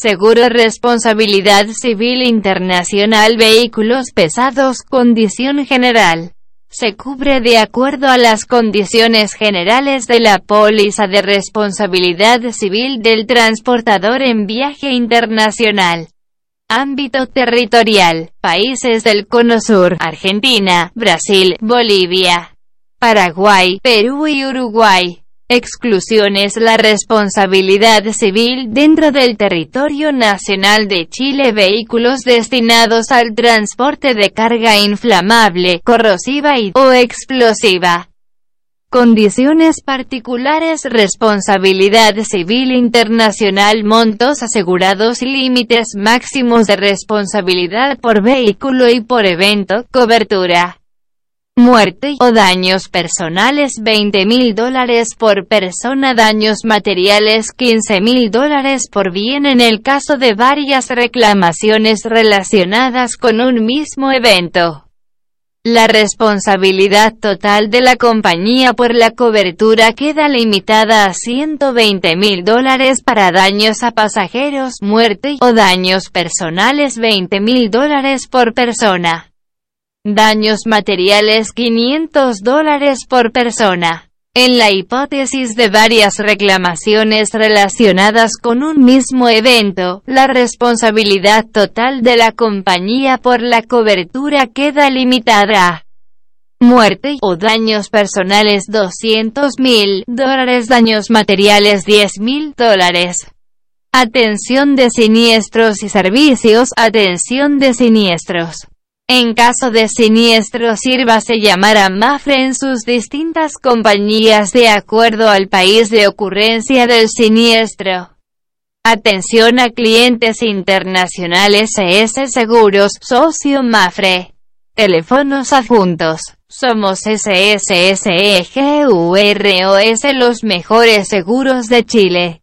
Seguro Responsabilidad Civil Internacional Vehículos pesados Condición general. Se cubre de acuerdo a las condiciones generales de la póliza de responsabilidad civil del transportador en viaje internacional. Ámbito territorial. Países del Cono Sur. Argentina, Brasil, Bolivia, Paraguay, Perú y Uruguay. Exclusiones La responsabilidad civil dentro del territorio nacional de Chile Vehículos destinados al transporte de carga inflamable, corrosiva y o explosiva. Condiciones particulares Responsabilidad civil internacional Montos asegurados Límites máximos de responsabilidad por vehículo y por evento Cobertura muerte o daños personales 20 mil dólares por persona daños materiales 15 mil dólares por bien en el caso de varias reclamaciones relacionadas con un mismo evento. La responsabilidad total de la compañía por la cobertura queda limitada a 120 mil dólares para daños a pasajeros, muerte o daños personales 20 mil dólares por persona. Daños materiales 500 dólares por persona. En la hipótesis de varias reclamaciones relacionadas con un mismo evento, la responsabilidad total de la compañía por la cobertura queda limitada muerte o daños personales 200 mil dólares, daños materiales 10 mil dólares. Atención de siniestros y servicios, atención de siniestros. En caso de siniestro sírvase llamar a MAFRE en sus distintas compañías de acuerdo al país de ocurrencia del siniestro. Atención a clientes internacionales ES Seguros, socio MAFRE. Teléfonos adjuntos. Somos SSSEGUROS los mejores seguros de Chile.